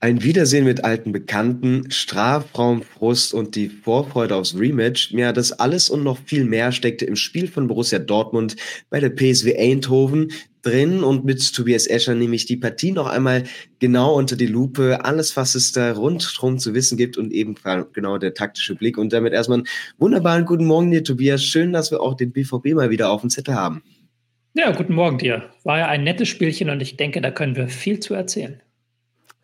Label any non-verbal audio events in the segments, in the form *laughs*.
Ein Wiedersehen mit alten Bekannten, Strafraumfrust und die Vorfreude aufs Rematch, ja, das alles und noch viel mehr steckte im Spiel von Borussia Dortmund bei der PSW Eindhoven drin und mit Tobias Escher nehme ich die Partie noch einmal genau unter die Lupe, alles, was es da rundherum zu wissen gibt und eben genau der taktische Blick und damit erstmal einen wunderbaren guten Morgen dir, Tobias. Schön, dass wir auch den BVB mal wieder auf dem Zettel haben. Ja, guten Morgen dir. War ja ein nettes Spielchen und ich denke, da können wir viel zu erzählen.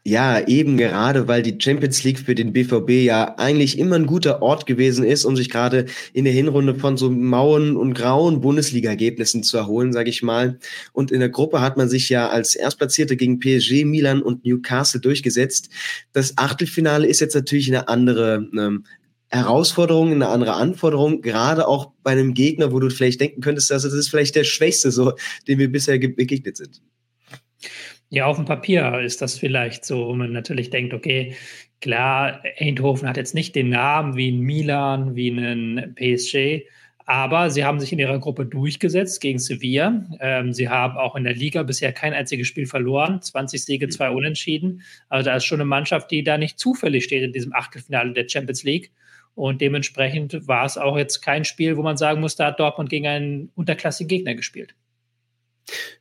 Ja, eben gerade, weil die Champions League für den BVB ja eigentlich immer ein guter Ort gewesen ist, um sich gerade in der Hinrunde von so mauen und grauen Bundesliga-Ergebnissen zu erholen, sage ich mal. Und in der Gruppe hat man sich ja als Erstplatzierte gegen PSG, Milan und Newcastle durchgesetzt. Das Achtelfinale ist jetzt natürlich eine andere ähm, Herausforderung, eine andere Anforderung, gerade auch bei einem Gegner, wo du vielleicht denken könntest, dass das ist vielleicht der Schwächste, so, dem wir bisher begegnet sind. Ja, auf dem Papier ist das vielleicht so, wo man natürlich denkt, okay, klar, Eindhoven hat jetzt nicht den Namen wie ein Milan, wie ein PSG, aber sie haben sich in ihrer Gruppe durchgesetzt gegen Sevilla. Ähm, sie haben auch in der Liga bisher kein einziges Spiel verloren, 20 Siege, zwei Unentschieden. Also da ist schon eine Mannschaft, die da nicht zufällig steht in diesem Achtelfinale der Champions League. Und dementsprechend war es auch jetzt kein Spiel, wo man sagen muss, da hat Dortmund gegen einen unterklassigen Gegner gespielt.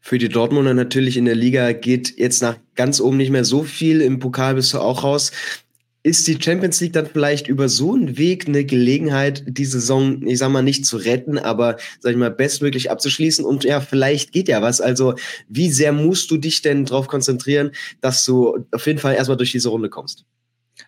Für die Dortmunder natürlich in der Liga geht jetzt nach ganz oben nicht mehr so viel. Im Pokal bist du auch raus. Ist die Champions League dann vielleicht über so einen Weg eine Gelegenheit, die Saison, ich sag mal, nicht zu retten, aber, sag ich mal, bestmöglich abzuschließen? Und ja, vielleicht geht ja was. Also, wie sehr musst du dich denn darauf konzentrieren, dass du auf jeden Fall erstmal durch diese Runde kommst?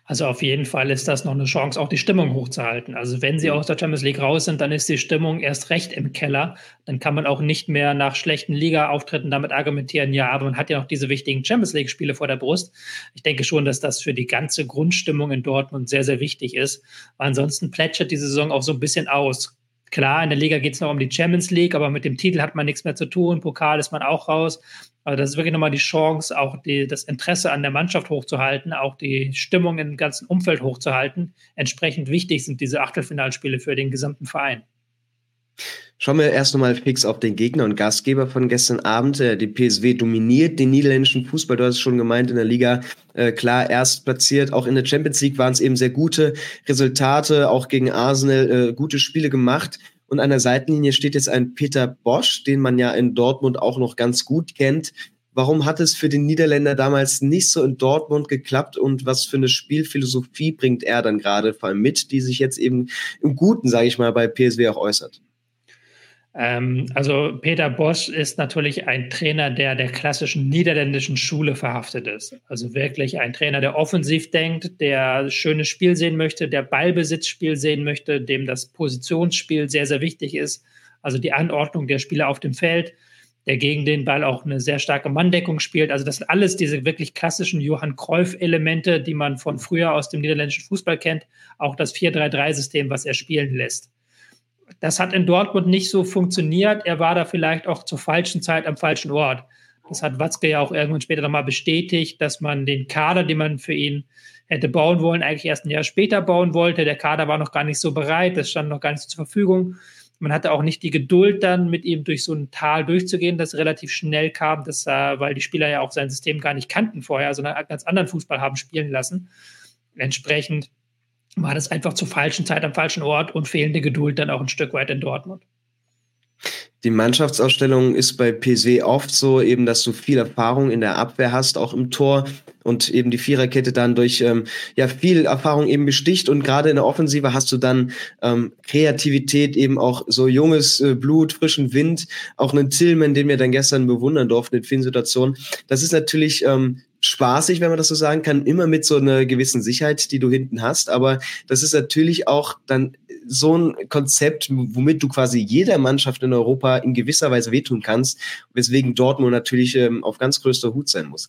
Also auf jeden Fall ist das noch eine Chance, auch die Stimmung hochzuhalten. Also wenn sie mhm. aus der Champions League raus sind, dann ist die Stimmung erst recht im Keller. Dann kann man auch nicht mehr nach schlechten Liga-Auftritten damit argumentieren, ja, aber man hat ja noch diese wichtigen Champions League-Spiele vor der Brust. Ich denke schon, dass das für die ganze Grundstimmung in Dortmund sehr, sehr wichtig ist. Weil ansonsten plätschert die Saison auch so ein bisschen aus. Klar, in der Liga geht es noch um die Champions League, aber mit dem Titel hat man nichts mehr zu tun. Pokal ist man auch raus. Also das ist wirklich nochmal die Chance, auch die, das Interesse an der Mannschaft hochzuhalten, auch die Stimmung im ganzen Umfeld hochzuhalten. Entsprechend wichtig sind diese Achtelfinalspiele für den gesamten Verein. Schauen wir erst nochmal fix auf den Gegner und Gastgeber von gestern Abend. Äh, die PSW dominiert den niederländischen Fußball. Du hast es schon gemeint, in der Liga äh, klar erst platziert. Auch in der Champions League waren es eben sehr gute Resultate, auch gegen Arsenal äh, gute Spiele gemacht. Und an der Seitenlinie steht jetzt ein Peter Bosch, den man ja in Dortmund auch noch ganz gut kennt. Warum hat es für den Niederländer damals nicht so in Dortmund geklappt und was für eine Spielphilosophie bringt er dann gerade vor allem mit, die sich jetzt eben im Guten, sage ich mal, bei PSW auch äußert? Ähm, also Peter Bosch ist natürlich ein Trainer, der der klassischen niederländischen Schule verhaftet ist. Also wirklich ein Trainer, der offensiv denkt, der schönes Spiel sehen möchte, der Ballbesitzspiel sehen möchte, dem das Positionsspiel sehr, sehr wichtig ist. Also die Anordnung der Spieler auf dem Feld, der gegen den Ball auch eine sehr starke Manndeckung spielt. Also das sind alles diese wirklich klassischen Johann Cruyff-Elemente, die man von früher aus dem niederländischen Fußball kennt. Auch das 4-3-3-System, was er spielen lässt. Das hat in Dortmund nicht so funktioniert. Er war da vielleicht auch zur falschen Zeit am falschen Ort. Das hat Watzke ja auch irgendwann später nochmal bestätigt, dass man den Kader, den man für ihn hätte bauen wollen, eigentlich erst ein Jahr später bauen wollte. Der Kader war noch gar nicht so bereit, das stand noch gar nicht zur Verfügung. Man hatte auch nicht die Geduld, dann mit ihm durch so ein Tal durchzugehen, das relativ schnell kam, das, äh, weil die Spieler ja auch sein System gar nicht kannten vorher, sondern einen ganz anderen Fußball haben spielen lassen. Entsprechend war das einfach zur falschen Zeit am falschen Ort und fehlende Geduld dann auch ein Stück weit in Dortmund. Die Mannschaftsausstellung ist bei PSW oft so, eben, dass du viel Erfahrung in der Abwehr hast, auch im Tor und eben die Viererkette dann durch ähm, ja viel Erfahrung eben besticht und gerade in der Offensive hast du dann ähm, Kreativität, eben auch so junges äh, Blut, frischen Wind, auch einen Tillman, den wir dann gestern bewundern durften in vielen Situationen. Das ist natürlich ähm, spaßig, wenn man das so sagen kann, immer mit so einer gewissen Sicherheit, die du hinten hast. Aber das ist natürlich auch dann so ein Konzept, womit du quasi jeder Mannschaft in Europa in gewisser Weise wehtun kannst, weswegen Dortmund natürlich ähm, auf ganz größter Hut sein muss.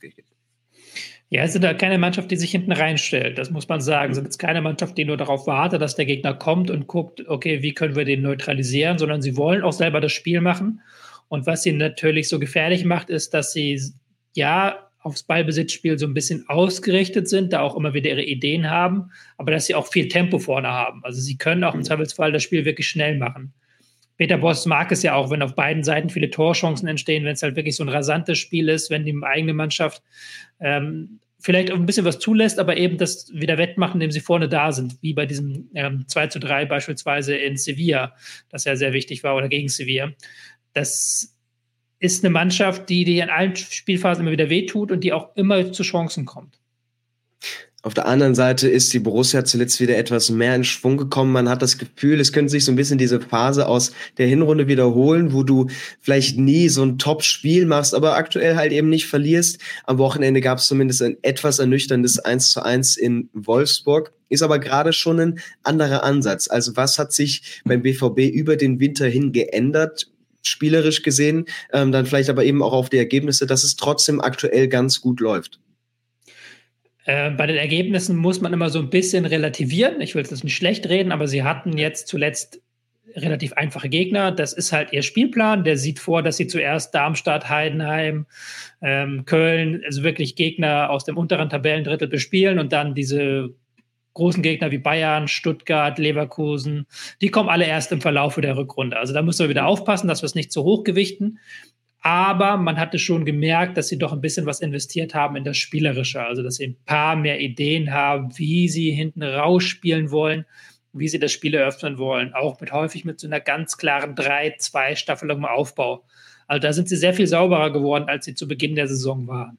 Ja, es ist da keine Mannschaft, die sich hinten reinstellt, das muss man sagen. Es ist keine Mannschaft, die nur darauf wartet, dass der Gegner kommt und guckt, okay, wie können wir den neutralisieren, sondern sie wollen auch selber das Spiel machen. Und was sie natürlich so gefährlich macht, ist, dass sie ja aufs Ballbesitzspiel so ein bisschen ausgerichtet sind, da auch immer wieder ihre Ideen haben, aber dass sie auch viel Tempo vorne haben. Also sie können auch im mhm. Zweifelsfall das Spiel wirklich schnell machen. Peter Boss mag es ja auch, wenn auf beiden Seiten viele Torchancen entstehen, wenn es halt wirklich so ein rasantes Spiel ist, wenn die eigene Mannschaft ähm, vielleicht ein bisschen was zulässt, aber eben das wieder wettmachen, indem sie vorne da sind, wie bei diesem ähm, 2 zu 3 beispielsweise in Sevilla, das ja sehr wichtig war, oder gegen Sevilla. Das ist eine Mannschaft, die dir in allen Spielphasen immer wieder wehtut und die auch immer zu Chancen kommt. Auf der anderen Seite ist die Borussia zuletzt wieder etwas mehr in Schwung gekommen. Man hat das Gefühl, es könnte sich so ein bisschen diese Phase aus der Hinrunde wiederholen, wo du vielleicht nie so ein Top-Spiel machst, aber aktuell halt eben nicht verlierst. Am Wochenende gab es zumindest ein etwas ernüchterndes 1 zu 1 in Wolfsburg. Ist aber gerade schon ein anderer Ansatz. Also was hat sich beim BVB über den Winter hin geändert? Spielerisch gesehen, ähm, dann vielleicht aber eben auch auf die Ergebnisse, dass es trotzdem aktuell ganz gut läuft. Äh, bei den Ergebnissen muss man immer so ein bisschen relativieren. Ich will das nicht schlecht reden, aber sie hatten jetzt zuletzt relativ einfache Gegner. Das ist halt ihr Spielplan. Der sieht vor, dass sie zuerst Darmstadt, Heidenheim, ähm, Köln, also wirklich Gegner aus dem unteren Tabellendrittel bespielen und dann diese großen Gegner wie Bayern, Stuttgart, Leverkusen, die kommen alle erst im Verlauf der Rückrunde. Also da müssen wir wieder aufpassen, dass wir es nicht zu hoch gewichten. Aber man hatte schon gemerkt, dass sie doch ein bisschen was investiert haben in das Spielerische. Also, dass sie ein paar mehr Ideen haben, wie sie hinten rausspielen wollen, wie sie das Spiel eröffnen wollen. Auch mit häufig mit so einer ganz klaren 3-2-Staffelung im Aufbau. Also, da sind sie sehr viel sauberer geworden, als sie zu Beginn der Saison waren.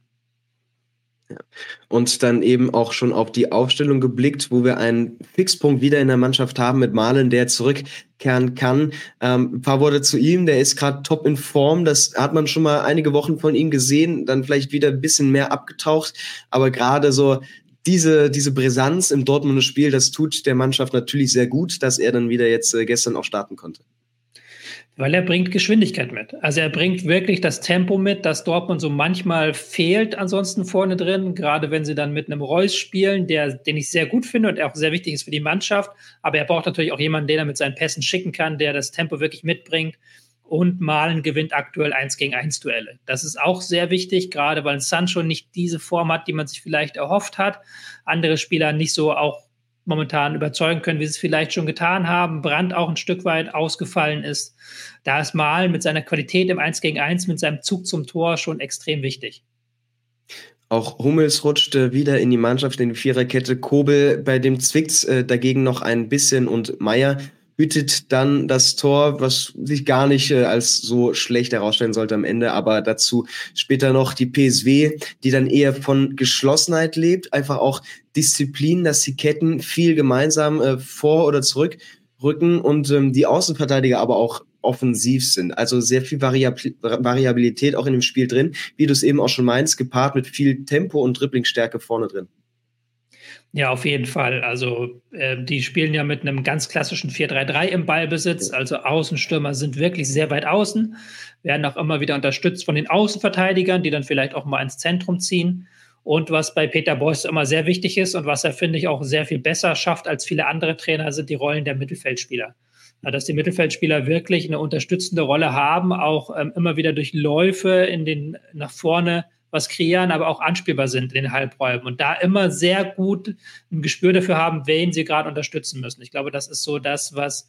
Und dann eben auch schon auf die Aufstellung geblickt, wo wir einen Fixpunkt wieder in der Mannschaft haben mit Malen, der zurückkehren kann. Ähm, ein paar Worte zu ihm, der ist gerade top in Form. Das hat man schon mal einige Wochen von ihm gesehen, dann vielleicht wieder ein bisschen mehr abgetaucht. Aber gerade so diese, diese Brisanz im Dortmunder Spiel, das tut der Mannschaft natürlich sehr gut, dass er dann wieder jetzt äh, gestern auch starten konnte. Weil er bringt Geschwindigkeit mit. Also er bringt wirklich das Tempo mit, das Dortmund so manchmal fehlt ansonsten vorne drin, gerade wenn sie dann mit einem Reus spielen, der, den ich sehr gut finde und auch sehr wichtig ist für die Mannschaft. Aber er braucht natürlich auch jemanden, den er mit seinen Pässen schicken kann, der das Tempo wirklich mitbringt. Und Malen gewinnt aktuell 1 gegen 1 Duelle. Das ist auch sehr wichtig, gerade weil Sancho nicht diese Form hat, die man sich vielleicht erhofft hat. Andere Spieler nicht so auch momentan überzeugen können, wie sie es vielleicht schon getan haben. Brand auch ein Stück weit ausgefallen ist. Da ist Mal mit seiner Qualität im 1 gegen 1, mit seinem Zug zum Tor schon extrem wichtig. Auch Hummels rutschte wieder in die Mannschaft in die Viererkette. Kobel, bei dem zwickt's äh, dagegen noch ein bisschen und Meier hütet dann das Tor, was sich gar nicht äh, als so schlecht herausstellen sollte am Ende, aber dazu später noch die PSW, die dann eher von Geschlossenheit lebt, einfach auch Disziplin, dass die Ketten viel gemeinsam äh, vor oder zurück rücken und ähm, die Außenverteidiger aber auch offensiv sind. Also sehr viel Variabilität auch in dem Spiel drin, wie du es eben auch schon meinst, gepaart mit viel Tempo und Dribblingstärke vorne drin. Ja, auf jeden Fall. Also äh, die spielen ja mit einem ganz klassischen 4-3-3 im Ballbesitz. Also Außenstürmer sind wirklich sehr weit außen, werden auch immer wieder unterstützt von den Außenverteidigern, die dann vielleicht auch mal ins Zentrum ziehen. Und was bei Peter Bosz immer sehr wichtig ist und was er, finde ich, auch sehr viel besser schafft als viele andere Trainer, sind die Rollen der Mittelfeldspieler. Dass die Mittelfeldspieler wirklich eine unterstützende Rolle haben, auch ähm, immer wieder durch Läufe in den nach vorne was kreieren, aber auch anspielbar sind in den Halbräumen und da immer sehr gut ein Gespür dafür haben, wen sie gerade unterstützen müssen. Ich glaube, das ist so das, was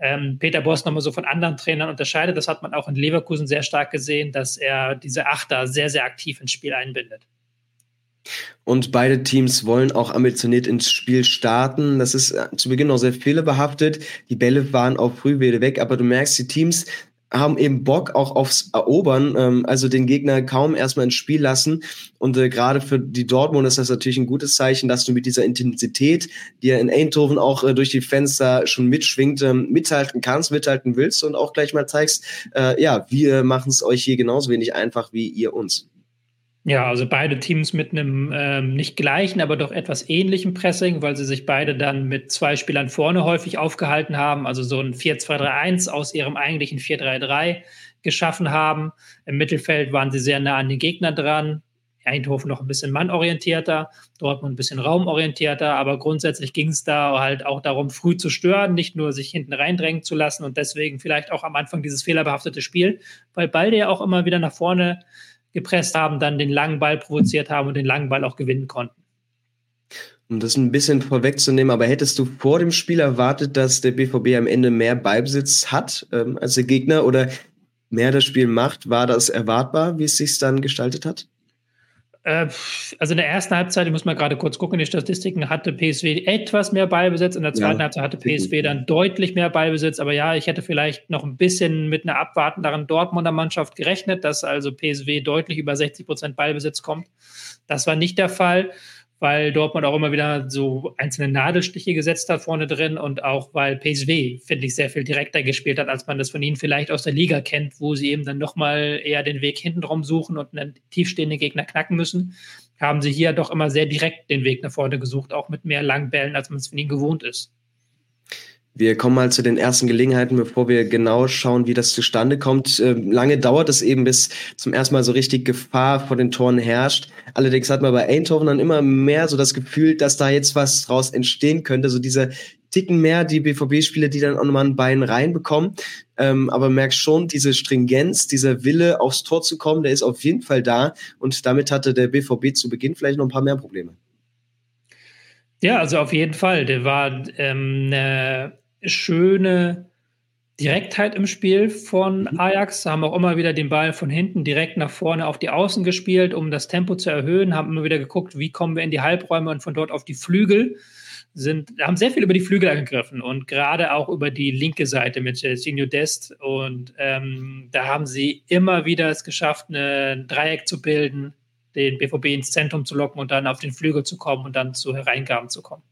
ähm, Peter Boss nochmal so von anderen Trainern unterscheidet. Das hat man auch in Leverkusen sehr stark gesehen, dass er diese Achter sehr, sehr aktiv ins Spiel einbindet. Und beide Teams wollen auch ambitioniert ins Spiel starten. Das ist äh, zu Beginn noch sehr behaftet. Die Bälle waren auch früh wieder weg, aber du merkst, die Teams haben eben Bock auch aufs Erobern, ähm, also den Gegner kaum erstmal ins Spiel lassen. Und äh, gerade für die Dortmund ist das natürlich ein gutes Zeichen, dass du mit dieser Intensität, die ja in Eindhoven auch äh, durch die Fenster schon mitschwingt, ähm, mithalten kannst, mithalten willst und auch gleich mal zeigst, äh, ja, wir machen es euch hier genauso wenig einfach wie ihr uns. Ja, also beide Teams mit einem ähm, nicht gleichen, aber doch etwas ähnlichen Pressing, weil sie sich beide dann mit zwei Spielern vorne häufig aufgehalten haben, also so ein 4-2-3-1 aus ihrem eigentlichen 4-3-3 geschaffen haben. Im Mittelfeld waren sie sehr nah an den Gegner dran. Eindhoven noch ein bisschen mannorientierter, Dortmund ein bisschen raumorientierter, aber grundsätzlich ging es da halt auch darum, früh zu stören, nicht nur sich hinten reindrängen zu lassen und deswegen vielleicht auch am Anfang dieses fehlerbehaftete Spiel, weil beide ja auch immer wieder nach vorne gepresst haben, dann den langen Ball provoziert haben und den langen Ball auch gewinnen konnten. Um das ein bisschen vorwegzunehmen, aber hättest du vor dem Spiel erwartet, dass der BVB am Ende mehr Beibesitz hat ähm, als der Gegner oder mehr das Spiel macht? War das erwartbar, wie es sich dann gestaltet hat? Äh, also in der ersten Halbzeit, ich muss mal gerade kurz gucken, die Statistiken hatte PSW etwas mehr Ballbesitz, in der zweiten ja, Halbzeit hatte PSW dann deutlich mehr Ballbesitz, aber ja, ich hätte vielleicht noch ein bisschen mit einer abwartenderen Dortmunder Mannschaft gerechnet, dass also PSW deutlich über 60 Prozent Ballbesitz kommt. Das war nicht der Fall weil Dortmund auch immer wieder so einzelne Nadelstiche gesetzt hat vorne drin und auch weil PSW, finde ich, sehr viel direkter gespielt hat, als man das von ihnen vielleicht aus der Liga kennt, wo sie eben dann nochmal eher den Weg hintenrum suchen und einen tiefstehenden Gegner knacken müssen, haben sie hier doch immer sehr direkt den Weg nach vorne gesucht, auch mit mehr Langbällen, als man es von ihnen gewohnt ist. Wir kommen mal zu den ersten Gelegenheiten, bevor wir genau schauen, wie das zustande kommt. Ähm, lange dauert es eben, bis zum ersten Mal so richtig Gefahr vor den Toren herrscht. Allerdings hat man bei Eindhoven dann immer mehr so das Gefühl, dass da jetzt was draus entstehen könnte. So diese Ticken mehr, die BVB-Spieler, die dann auch nochmal ein Bein reinbekommen. Ähm, aber merkst schon, diese Stringenz, dieser Wille, aufs Tor zu kommen, der ist auf jeden Fall da. Und damit hatte der BVB zu Beginn vielleicht noch ein paar mehr Probleme. Ja, also auf jeden Fall. Der war ähm, eine schöne Direktheit im Spiel von mhm. Ajax, haben auch immer wieder den Ball von hinten direkt nach vorne auf die Außen gespielt, um das Tempo zu erhöhen, haben immer wieder geguckt, wie kommen wir in die Halbräume und von dort auf die Flügel. Sind, haben sehr viel über die Flügel angegriffen und gerade auch über die linke Seite mit Sergio Dest. Und ähm, da haben sie immer wieder es geschafft, ein Dreieck zu bilden, den BVB ins Zentrum zu locken und dann auf den Flügel zu kommen und dann zu Hereingaben zu kommen.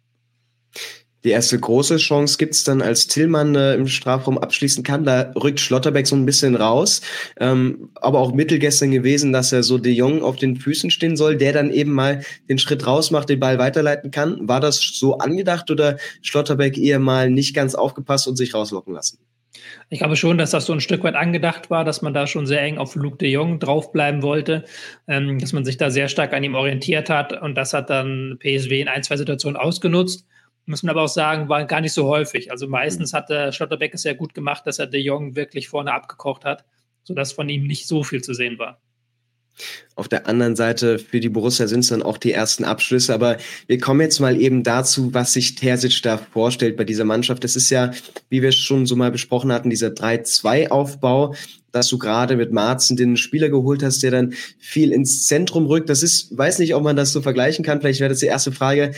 Die erste große Chance gibt's dann, als Tillmann äh, im Strafraum abschließen kann. Da rückt Schlotterbeck so ein bisschen raus. Ähm, aber auch Mittel gestern gewesen, dass er so De Jong auf den Füßen stehen soll, der dann eben mal den Schritt raus macht, den Ball weiterleiten kann. War das so angedacht oder Schlotterbeck eher mal nicht ganz aufgepasst und sich rauslocken lassen? Ich glaube schon, dass das so ein Stück weit angedacht war, dass man da schon sehr eng auf Luke de Jong draufbleiben wollte, ähm, dass man sich da sehr stark an ihm orientiert hat und das hat dann PSW in ein, zwei Situationen ausgenutzt. Muss man aber auch sagen, war gar nicht so häufig. Also meistens mhm. hat der Schlotterbeck es sehr gut gemacht, dass er De Jong wirklich vorne abgekocht hat, sodass von ihm nicht so viel zu sehen war. Auf der anderen Seite für die Borussia sind es dann auch die ersten Abschlüsse. Aber wir kommen jetzt mal eben dazu, was sich Terzic da vorstellt bei dieser Mannschaft. Das ist ja, wie wir schon so mal besprochen hatten, dieser 3-2-Aufbau, dass du gerade mit Marzen den Spieler geholt hast, der dann viel ins Zentrum rückt. Das ist, weiß nicht, ob man das so vergleichen kann. Vielleicht wäre das die erste Frage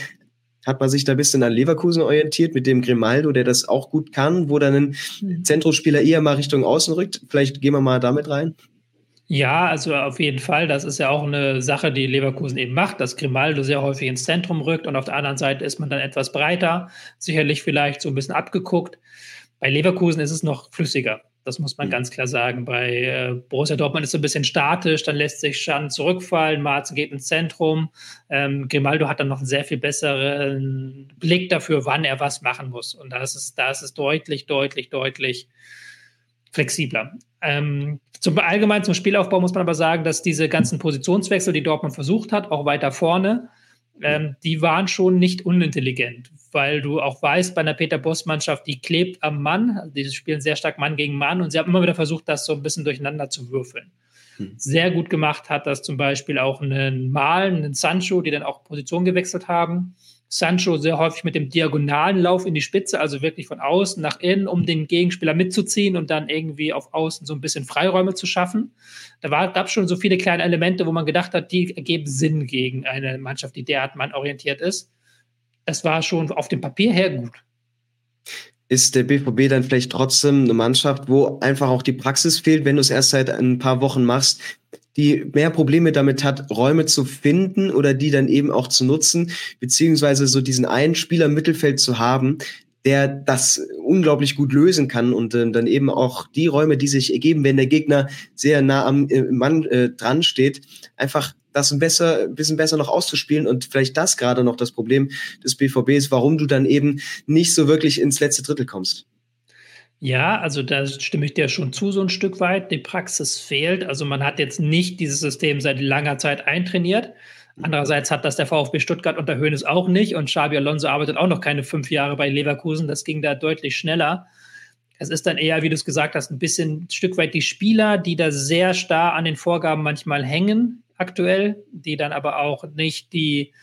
hat man sich da ein bisschen an Leverkusen orientiert mit dem Grimaldo, der das auch gut kann, wo dann ein mhm. Zentrospieler eher mal Richtung Außen rückt. Vielleicht gehen wir mal damit rein. Ja, also auf jeden Fall. Das ist ja auch eine Sache, die Leverkusen eben macht, dass Grimaldo sehr häufig ins Zentrum rückt und auf der anderen Seite ist man dann etwas breiter, sicherlich vielleicht so ein bisschen abgeguckt. Bei Leverkusen ist es noch flüssiger. Das muss man mhm. ganz klar sagen. Bei äh, Borussia Dortmund ist es ein bisschen statisch, dann lässt sich Schan zurückfallen, Marzen geht ins Zentrum. Ähm, Grimaldo hat dann noch einen sehr viel besseren Blick dafür, wann er was machen muss. Und da ist es, da ist es deutlich, deutlich, deutlich flexibler. Ähm, zum allgemein zum Spielaufbau muss man aber sagen, dass diese ganzen Positionswechsel, die Dortmund versucht hat, auch weiter vorne, ähm, die waren schon nicht unintelligent, weil du auch weißt, bei einer Peter Boss-Mannschaft, die klebt am Mann, also die spielen sehr stark Mann gegen Mann und sie haben immer wieder versucht, das so ein bisschen durcheinander zu würfeln. Hm. Sehr gut gemacht hat das zum Beispiel auch einen Malen, einen Sancho, die dann auch Position gewechselt haben. Sancho sehr häufig mit dem diagonalen Lauf in die Spitze, also wirklich von außen nach innen, um den Gegenspieler mitzuziehen und dann irgendwie auf außen so ein bisschen Freiräume zu schaffen. Da gab es schon so viele kleine Elemente, wo man gedacht hat, die ergeben Sinn gegen eine Mannschaft, die derart mannorientiert ist. Das war schon auf dem Papier her gut. Ist der BVB dann vielleicht trotzdem eine Mannschaft, wo einfach auch die Praxis fehlt, wenn du es erst seit ein paar Wochen machst, die mehr Probleme damit hat, Räume zu finden oder die dann eben auch zu nutzen, beziehungsweise so diesen einen Spieler im Mittelfeld zu haben, der das unglaublich gut lösen kann und äh, dann eben auch die Räume, die sich ergeben, wenn der Gegner sehr nah am äh, Mann äh, dran steht, einfach das ein, besser, ein bisschen besser noch auszuspielen und vielleicht das gerade noch das Problem des BVB ist, warum du dann eben nicht so wirklich ins letzte Drittel kommst. Ja, also da stimme ich dir schon zu, so ein Stück weit. Die Praxis fehlt. Also man hat jetzt nicht dieses System seit langer Zeit eintrainiert. Andererseits hat das der VfB Stuttgart unter Höhnes auch nicht und Xabi Alonso arbeitet auch noch keine fünf Jahre bei Leverkusen. Das ging da deutlich schneller. Es ist dann eher, wie du es gesagt hast, ein bisschen ein Stück weit die Spieler, die da sehr starr an den Vorgaben manchmal hängen aktuell, die dann aber auch nicht die,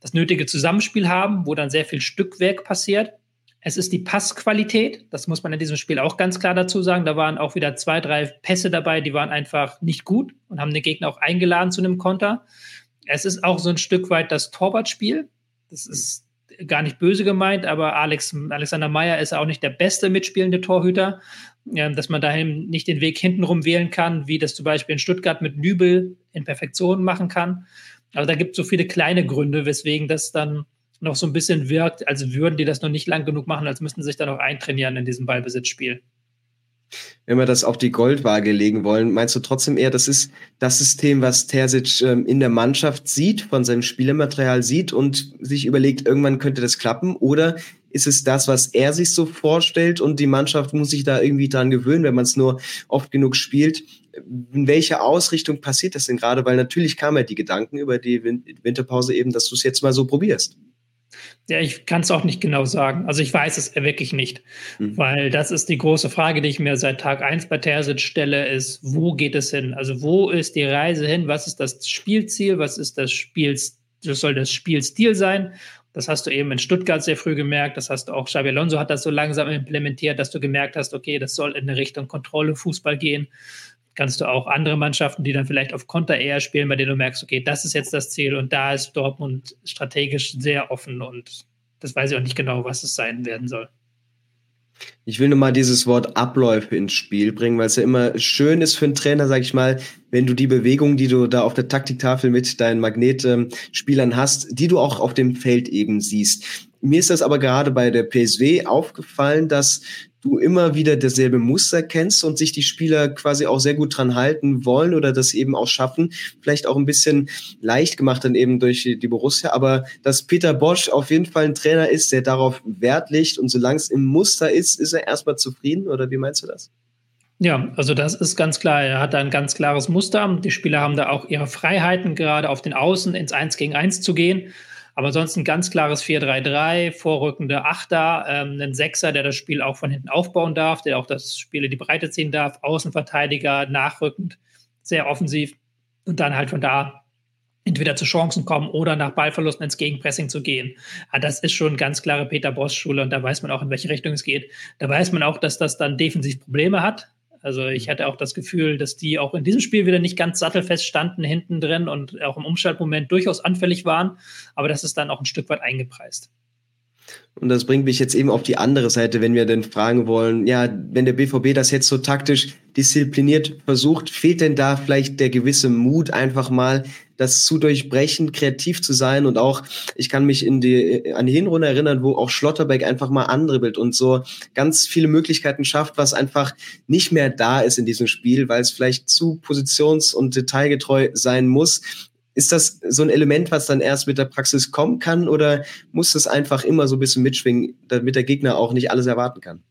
das nötige Zusammenspiel haben, wo dann sehr viel Stückwerk passiert. Es ist die Passqualität, das muss man in diesem Spiel auch ganz klar dazu sagen. Da waren auch wieder zwei, drei Pässe dabei, die waren einfach nicht gut und haben den Gegner auch eingeladen zu einem Konter. Es ist auch so ein Stück weit das Torwartspiel. Das ist gar nicht böse gemeint, aber Alex, Alexander Meyer ist auch nicht der beste mitspielende Torhüter, äh, dass man dahin nicht den Weg hintenrum wählen kann, wie das zum Beispiel in Stuttgart mit Nübel in Perfektion machen kann. Also da gibt es so viele kleine Gründe, weswegen das dann noch so ein bisschen wirkt, als würden die das noch nicht lang genug machen, als müssten sie sich dann noch eintrainieren in diesem Ballbesitzspiel wenn wir das auf die Goldwaage legen wollen, meinst du trotzdem eher, das ist das System, was Terzic ähm, in der Mannschaft sieht, von seinem Spielermaterial sieht und sich überlegt, irgendwann könnte das klappen? Oder ist es das, was er sich so vorstellt und die Mannschaft muss sich da irgendwie dran gewöhnen, wenn man es nur oft genug spielt? In welcher Ausrichtung passiert das denn gerade? Weil natürlich kamen ja die Gedanken über die Winterpause eben, dass du es jetzt mal so probierst. Ja, ich kann es auch nicht genau sagen. Also ich weiß es wirklich nicht, mhm. weil das ist die große Frage, die ich mir seit Tag 1 bei Terzic stelle, ist, wo geht es hin? Also wo ist die Reise hin? Was ist das Spielziel? Was ist das Spiel, das soll das Spielstil sein? Das hast du eben in Stuttgart sehr früh gemerkt. Das hast du auch, Xabi Alonso hat das so langsam implementiert, dass du gemerkt hast, okay, das soll in eine Richtung Kontrolle Fußball gehen kannst du auch andere Mannschaften, die dann vielleicht auf Konter eher spielen, bei denen du merkst, okay, das ist jetzt das Ziel und da ist Dortmund strategisch sehr offen und das weiß ich auch nicht genau, was es sein werden soll. Ich will nur mal dieses Wort Abläufe ins Spiel bringen, weil es ja immer schön ist für einen Trainer, sag ich mal, wenn du die Bewegung, die du da auf der Taktiktafel mit deinen Magnetspielern hast, die du auch auf dem Feld eben siehst. Mir ist das aber gerade bei der PSW aufgefallen, dass du immer wieder dasselbe Muster kennst und sich die Spieler quasi auch sehr gut dran halten wollen oder das eben auch schaffen. Vielleicht auch ein bisschen leicht gemacht dann eben durch die Borussia, aber dass Peter Bosch auf jeden Fall ein Trainer ist, der darauf Wert legt und solange es im Muster ist, ist er erstmal zufrieden oder wie meinst du das? Ja, also das ist ganz klar. Er hat da ein ganz klares Muster. Die Spieler haben da auch ihre Freiheiten, gerade auf den Außen ins Eins gegen Eins zu gehen. Aber sonst ein ganz klares 4-3-3, vorrückende Achter, ähm, ein Sechser, der das Spiel auch von hinten aufbauen darf, der auch das Spiel in die Breite ziehen darf, Außenverteidiger, nachrückend, sehr offensiv und dann halt von da entweder zu Chancen kommen oder nach Ballverlusten ins Gegenpressing zu gehen. Ja, das ist schon ganz klare Peter Boss Schule und da weiß man auch, in welche Richtung es geht. Da weiß man auch, dass das dann defensiv Probleme hat. Also ich hatte auch das Gefühl, dass die auch in diesem Spiel wieder nicht ganz sattelfest standen hinten drin und auch im Umschaltmoment durchaus anfällig waren. Aber das ist dann auch ein Stück weit eingepreist. Und das bringt mich jetzt eben auf die andere Seite, wenn wir denn fragen wollen, ja, wenn der BVB das jetzt so taktisch diszipliniert versucht, fehlt denn da vielleicht der gewisse Mut, einfach mal das zu durchbrechen, kreativ zu sein und auch, ich kann mich in die, an die Hinrunde erinnern, wo auch Schlotterbeck einfach mal andribbelt und so ganz viele Möglichkeiten schafft, was einfach nicht mehr da ist in diesem Spiel, weil es vielleicht zu positions- und detailgetreu sein muss. Ist das so ein Element, was dann erst mit der Praxis kommen kann oder muss das einfach immer so ein bisschen mitschwingen, damit der Gegner auch nicht alles erwarten kann?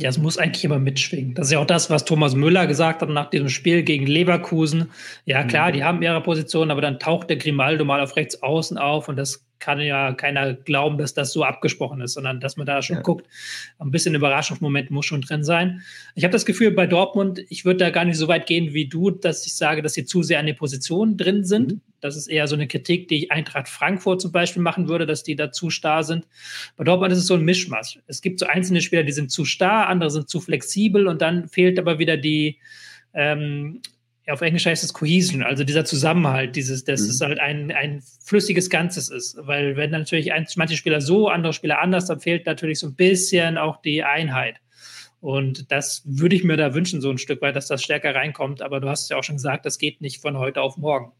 Ja, es muss eigentlich immer mitschwingen. Das ist ja auch das, was Thomas Müller gesagt hat nach diesem Spiel gegen Leverkusen. Ja, klar, mhm. die haben ihre Position, aber dann taucht der Grimaldo mal auf rechts außen auf und das kann ja keiner glauben, dass das so abgesprochen ist, sondern dass man da schon ja. guckt. Ein bisschen Überraschungsmoment muss schon drin sein. Ich habe das Gefühl, bei Dortmund, ich würde da gar nicht so weit gehen wie du, dass ich sage, dass sie zu sehr an den Positionen drin sind. Mhm. Das ist eher so eine Kritik, die ich Eintracht Frankfurt zum Beispiel machen würde, dass die da zu starr sind. Bei Dortmund ist es so ein Mischmasch. Es gibt so einzelne Spieler, die sind zu starr, andere sind zu flexibel und dann fehlt aber wieder die, ähm, auf Englisch heißt es Cohesion, also dieser Zusammenhalt, dieses, dass mhm. es halt ein, ein flüssiges Ganzes ist. Weil wenn natürlich ein, manche Spieler so, andere Spieler anders, dann fehlt natürlich so ein bisschen auch die Einheit. Und das würde ich mir da wünschen, so ein Stück weit, dass das stärker reinkommt. Aber du hast ja auch schon gesagt, das geht nicht von heute auf morgen.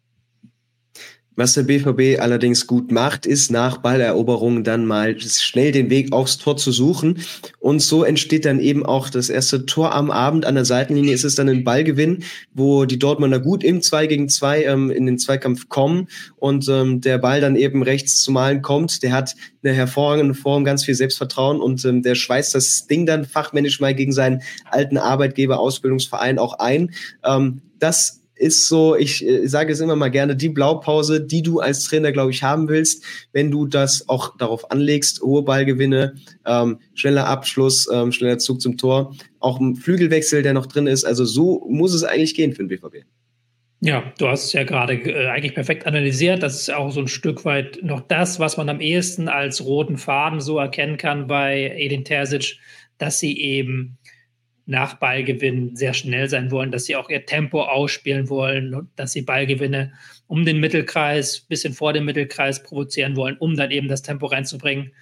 Was der BVB allerdings gut macht, ist nach Balleroberung dann mal schnell den Weg aufs Tor zu suchen. Und so entsteht dann eben auch das erste Tor am Abend. An der Seitenlinie ist es dann ein Ballgewinn, wo die Dortmunder gut im 2 gegen 2 ähm, in den Zweikampf kommen und ähm, der Ball dann eben rechts zu malen kommt. Der hat eine hervorragende Form, ganz viel Selbstvertrauen und ähm, der schweißt das Ding dann fachmännisch mal gegen seinen alten Arbeitgeber, Ausbildungsverein auch ein. Ähm, das ist so, ich äh, sage es immer mal gerne, die Blaupause, die du als Trainer, glaube ich, haben willst, wenn du das auch darauf anlegst, hohe Ballgewinne, ähm, schneller Abschluss, ähm, schneller Zug zum Tor, auch ein Flügelwechsel, der noch drin ist. Also so muss es eigentlich gehen für den BVB. Ja, du hast es ja gerade äh, eigentlich perfekt analysiert. Das ist auch so ein Stück weit noch das, was man am ehesten als roten Faden so erkennen kann bei Edin Terzic, dass sie eben nach Ballgewinn sehr schnell sein wollen, dass sie auch ihr Tempo ausspielen wollen, dass sie Ballgewinne um den Mittelkreis, bisschen vor dem Mittelkreis provozieren wollen, um dann eben das Tempo reinzubringen.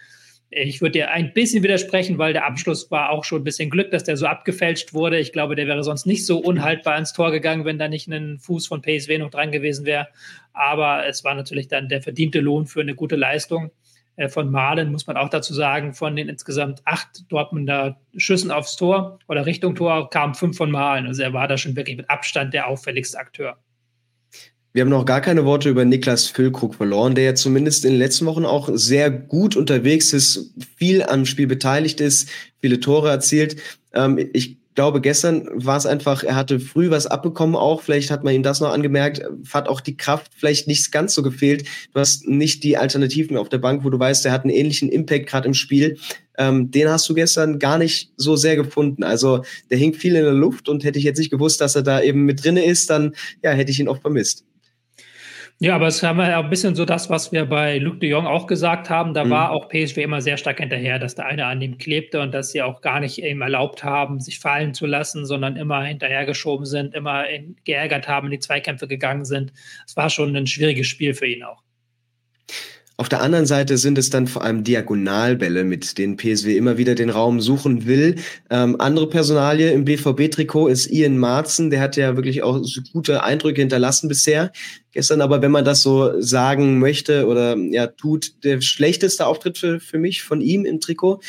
Ich würde dir ein bisschen widersprechen, weil der Abschluss war auch schon ein bisschen Glück, dass der so abgefälscht wurde. Ich glaube, der wäre sonst nicht so unhaltbar ins Tor gegangen, wenn da nicht ein Fuß von PSW noch dran gewesen wäre. Aber es war natürlich dann der verdiente Lohn für eine gute Leistung von Malen, muss man auch dazu sagen, von den insgesamt acht Dortmunder Schüssen aufs Tor oder Richtung Tor kamen fünf von Malen. Also er war da schon wirklich mit Abstand der auffälligste Akteur. Wir haben noch gar keine Worte über Niklas Füllkrug verloren, der ja zumindest in den letzten Wochen auch sehr gut unterwegs ist, viel am Spiel beteiligt ist, viele Tore erzielt. Ähm, ich glaube, gestern war es einfach, er hatte früh was abbekommen auch, vielleicht hat man ihm das noch angemerkt, hat auch die Kraft vielleicht nicht ganz so gefehlt. Du hast nicht die Alternativen auf der Bank, wo du weißt, er hat einen ähnlichen Impact gerade im Spiel. Ähm, den hast du gestern gar nicht so sehr gefunden. Also der hing viel in der Luft und hätte ich jetzt nicht gewusst, dass er da eben mit drinne ist, dann ja, hätte ich ihn oft vermisst. Ja, aber es haben wir ja ein bisschen so das, was wir bei Luc de Jong auch gesagt haben. Da mhm. war auch PSV immer sehr stark hinterher, dass der eine an ihm klebte und dass sie auch gar nicht ihm erlaubt haben, sich fallen zu lassen, sondern immer hinterhergeschoben sind, immer geärgert haben, in die Zweikämpfe gegangen sind. Es war schon ein schwieriges Spiel für ihn auch. Auf der anderen Seite sind es dann vor allem Diagonalbälle, mit denen PSW immer wieder den Raum suchen will. Ähm, andere Personalie im BVB-Trikot ist Ian Marzen. Der hat ja wirklich auch gute Eindrücke hinterlassen bisher. Gestern aber, wenn man das so sagen möchte oder ja tut, der schlechteste Auftritt für, für mich von ihm im Trikot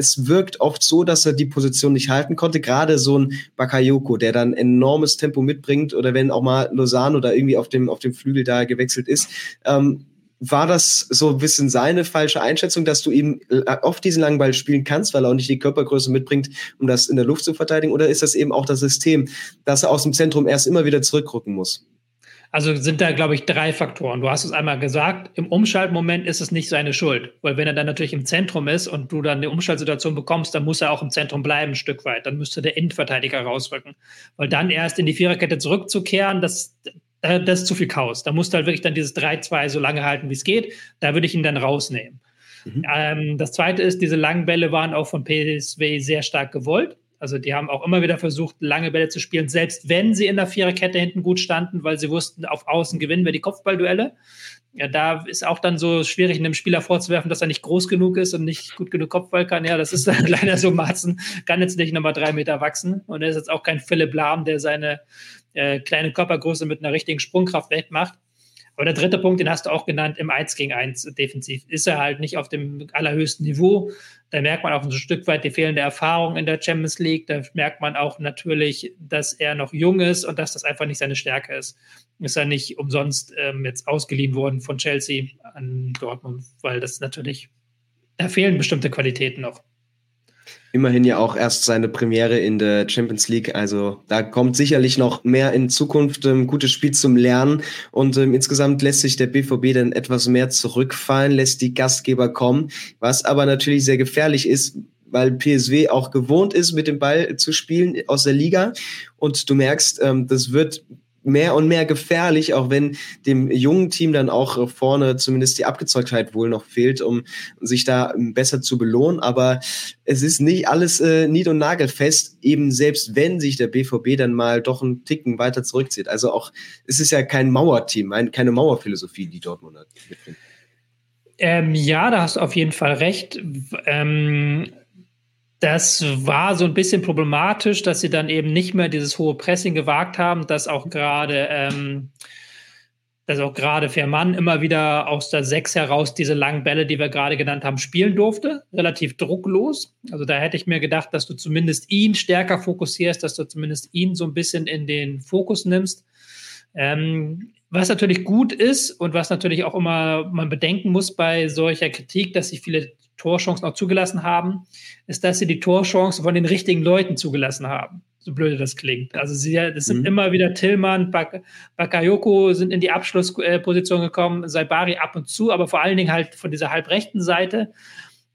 es wirkt oft so, dass er die Position nicht halten konnte. Gerade so ein Bakayoko, der dann enormes Tempo mitbringt oder wenn auch mal Lozano da irgendwie auf dem, auf dem Flügel da gewechselt ist. Ähm, war das so ein bisschen seine falsche Einschätzung, dass du ihm oft diesen langen Ball spielen kannst, weil er auch nicht die Körpergröße mitbringt, um das in der Luft zu verteidigen? Oder ist das eben auch das System, dass er aus dem Zentrum erst immer wieder zurückrücken muss? Also sind da, glaube ich, drei Faktoren. Du hast es einmal gesagt, im Umschaltmoment ist es nicht seine Schuld. Weil wenn er dann natürlich im Zentrum ist und du dann eine Umschaltsituation bekommst, dann muss er auch im Zentrum bleiben, ein Stück weit. Dann müsste der Innenverteidiger rausrücken. Weil dann erst in die Viererkette zurückzukehren, das, das ist zu viel Chaos. Da musst du halt wirklich dann dieses 3-2 so lange halten, wie es geht. Da würde ich ihn dann rausnehmen. Mhm. Ähm, das zweite ist, diese langen Bälle waren auch von PSW sehr stark gewollt. Also die haben auch immer wieder versucht, lange Bälle zu spielen, selbst wenn sie in der Viererkette hinten gut standen, weil sie wussten, auf Außen gewinnen wir die Kopfballduelle. Ja, da ist auch dann so schwierig, einem Spieler vorzuwerfen, dass er nicht groß genug ist und nicht gut genug Kopfball kann. Ja, das ist dann *laughs* leider so. Marzen kann jetzt nicht nochmal drei Meter wachsen. Und er ist jetzt auch kein Philipp Lahm, der seine äh, kleine Körpergröße mit einer richtigen Sprungkraft wegmacht. Aber der dritte Punkt, den hast du auch genannt, im 1 gegen 1 defensiv, ist er halt nicht auf dem allerhöchsten Niveau. Da merkt man auch ein Stück weit die fehlende Erfahrung in der Champions League. Da merkt man auch natürlich, dass er noch jung ist und dass das einfach nicht seine Stärke ist. Ist er nicht umsonst ähm, jetzt ausgeliehen worden von Chelsea an Dortmund, weil das natürlich, da fehlen bestimmte Qualitäten noch. Immerhin ja auch erst seine Premiere in der Champions League. Also da kommt sicherlich noch mehr in Zukunft ein ähm, gutes Spiel zum Lernen. Und ähm, insgesamt lässt sich der BVB dann etwas mehr zurückfallen, lässt die Gastgeber kommen, was aber natürlich sehr gefährlich ist, weil PSW auch gewohnt ist, mit dem Ball zu spielen aus der Liga. Und du merkst, ähm, das wird mehr und mehr gefährlich, auch wenn dem jungen Team dann auch vorne zumindest die Abgezeugtheit wohl noch fehlt, um sich da besser zu belohnen. Aber es ist nicht alles äh, nied- und nagelfest, eben selbst wenn sich der BVB dann mal doch einen Ticken weiter zurückzieht. Also auch, es ist ja kein Mauerteam, keine Mauerphilosophie, die Dortmund mitbringt. Ähm, ja, da hast du auf jeden Fall recht. Ähm, das war so ein bisschen problematisch, dass sie dann eben nicht mehr dieses hohe Pressing gewagt haben, dass auch gerade ähm, dass auch gerade Fährmann immer wieder aus der Sechs heraus diese langen Bälle, die wir gerade genannt haben, spielen durfte, relativ drucklos. Also da hätte ich mir gedacht, dass du zumindest ihn stärker fokussierst, dass du zumindest ihn so ein bisschen in den Fokus nimmst. Ähm, was natürlich gut ist und was natürlich auch immer man bedenken muss bei solcher Kritik, dass sie viele Torchancen auch zugelassen haben, ist, dass sie die Torchancen von den richtigen Leuten zugelassen haben. So blöd das klingt. Also sie, das sind mhm. immer wieder Tillmann, Bak Bakayoko sind in die Abschlussposition gekommen, Saibari ab und zu, aber vor allen Dingen halt von dieser halbrechten Seite,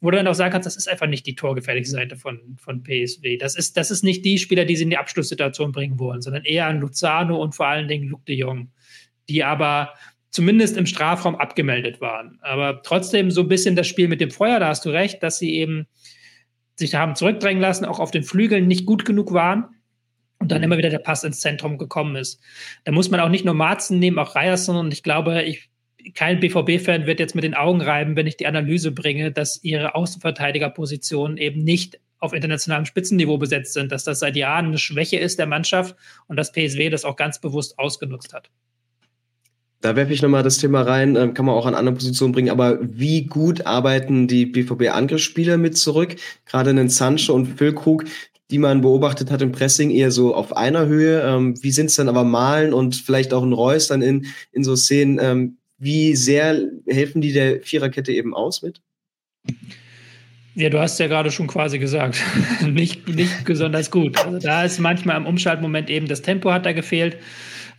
wo du dann auch sagen kannst, das ist einfach nicht die torgefährliche Seite von, von PSW. Das ist, das ist nicht die Spieler, die sie in die Abschlusssituation bringen wollen, sondern eher an Luzano und vor allen Dingen Luc de Jong, die aber zumindest im Strafraum abgemeldet waren. Aber trotzdem so ein bisschen das Spiel mit dem Feuer, da hast du recht, dass sie eben sich haben zurückdrängen lassen, auch auf den Flügeln nicht gut genug waren. und dann immer wieder der Pass ins Zentrum gekommen ist. Da muss man auch nicht nur Marzen nehmen, auch Ryerson und ich glaube, ich, kein BVB-Fan wird jetzt mit den Augen reiben, wenn ich die Analyse bringe, dass ihre Außenverteidigerpositionen eben nicht auf internationalem Spitzenniveau besetzt sind, dass das seit Jahren eine Schwäche ist der Mannschaft und dass PSW das auch ganz bewusst ausgenutzt hat. Da werfe ich nochmal das Thema rein, ähm, kann man auch an andere Positionen bringen, aber wie gut arbeiten die BVB-Angriffsspieler mit zurück? Gerade einen Sancho und Füllkrug, die man beobachtet hat im Pressing, eher so auf einer Höhe. Ähm, wie sind es dann aber Malen und vielleicht auch ein Reus dann in, in so Szenen? Ähm, wie sehr helfen die der Viererkette eben aus mit? Ja, du hast ja gerade schon quasi gesagt, *laughs* nicht, nicht besonders gut. Also da ist manchmal im Umschaltmoment eben das Tempo hat da gefehlt.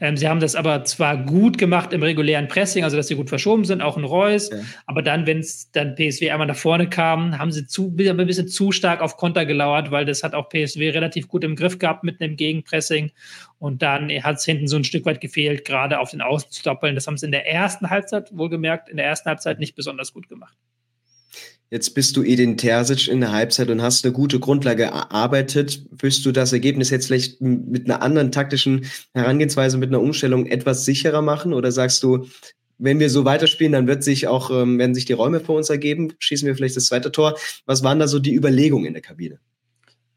Ähm, sie haben das aber zwar gut gemacht im regulären Pressing, also dass sie gut verschoben sind, auch in Reus, ja. aber dann, wenn es dann PSW einmal nach vorne kam, haben sie zu, ein bisschen zu stark auf Konter gelauert, weil das hat auch PSW relativ gut im Griff gehabt mit einem Gegenpressing und dann hat es hinten so ein Stück weit gefehlt, gerade auf den Außen zu doppeln. Das haben sie in der ersten Halbzeit, wohlgemerkt, in der ersten Halbzeit nicht besonders gut gemacht. Jetzt bist du Edin Terzic in der Halbzeit und hast eine gute Grundlage erarbeitet. Wirst du das Ergebnis jetzt vielleicht mit einer anderen taktischen Herangehensweise, mit einer Umstellung etwas sicherer machen? Oder sagst du, wenn wir so weiterspielen, dann wird sich auch, ähm, werden sich die Räume vor uns ergeben? Schießen wir vielleicht das zweite Tor? Was waren da so die Überlegungen in der Kabine?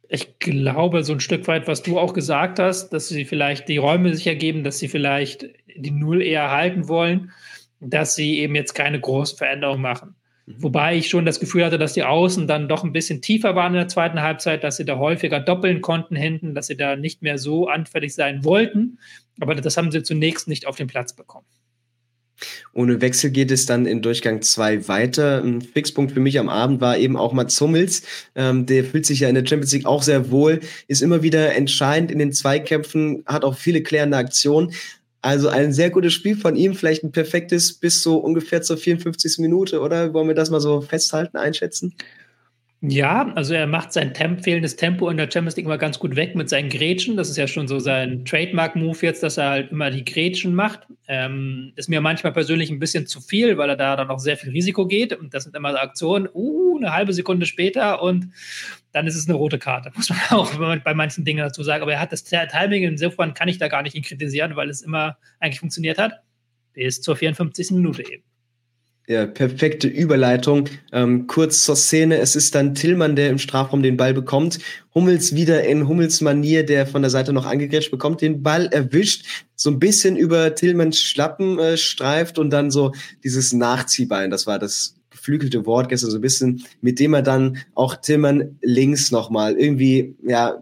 Ich glaube, so ein Stück weit, was du auch gesagt hast, dass sie vielleicht die Räume sich ergeben, dass sie vielleicht die Null eher halten wollen, dass sie eben jetzt keine großen Veränderungen machen. Wobei ich schon das Gefühl hatte, dass die Außen dann doch ein bisschen tiefer waren in der zweiten Halbzeit, dass sie da häufiger doppeln konnten hinten, dass sie da nicht mehr so anfällig sein wollten. Aber das haben sie zunächst nicht auf den Platz bekommen. Ohne Wechsel geht es dann in Durchgang 2 weiter. Ein Fixpunkt für mich am Abend war eben auch Mats Hummels. Ähm, der fühlt sich ja in der Champions League auch sehr wohl, ist immer wieder entscheidend in den Zweikämpfen, hat auch viele klärende Aktionen. Also ein sehr gutes Spiel von ihm, vielleicht ein perfektes bis so ungefähr zur 54. Minute, oder? Wollen wir das mal so festhalten, einschätzen? Ja, also er macht sein Temp fehlendes Tempo in der Champions League immer ganz gut weg mit seinen Grätschen. Das ist ja schon so sein Trademark-Move jetzt, dass er halt immer die Grätschen macht. Ähm, ist mir manchmal persönlich ein bisschen zu viel, weil er da dann auch sehr viel Risiko geht. Und das sind immer so Aktionen, uh, eine halbe Sekunde später und dann ist es eine rote Karte, *laughs* muss man auch bei manchen Dingen dazu sagen. Aber er hat das Timing, insofern kann ich da gar nicht ihn kritisieren, weil es immer eigentlich funktioniert hat. Bis zur 54. Minute eben. Ja, perfekte Überleitung. Ähm, kurz zur Szene. Es ist dann Tillmann, der im Strafraum den Ball bekommt. Hummels wieder in Hummels Manier, der von der Seite noch angegrätscht bekommt, den Ball erwischt, so ein bisschen über Tillmanns Schlappen äh, streift und dann so dieses Nachziehbein, das war das geflügelte Wort gestern so ein bisschen, mit dem er dann auch Tillmann links nochmal irgendwie, ja,